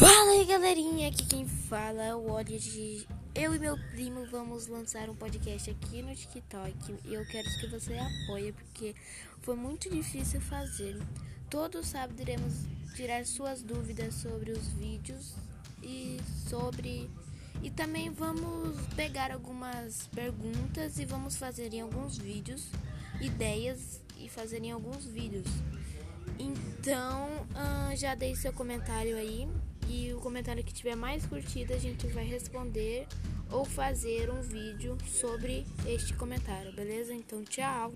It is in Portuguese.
Fala aí galerinha, aqui quem fala é o Odd. Eu e meu primo vamos lançar um podcast aqui no TikTok e eu quero que você apoie porque foi muito difícil fazer. Todo sábado iremos tirar suas dúvidas sobre os vídeos e sobre e também vamos pegar algumas perguntas e vamos fazer em alguns vídeos ideias e fazer em alguns vídeos. Então, uh, já dei seu comentário aí. E o comentário que tiver mais curtida, a gente vai responder ou fazer um vídeo sobre este comentário, beleza? Então, tchau!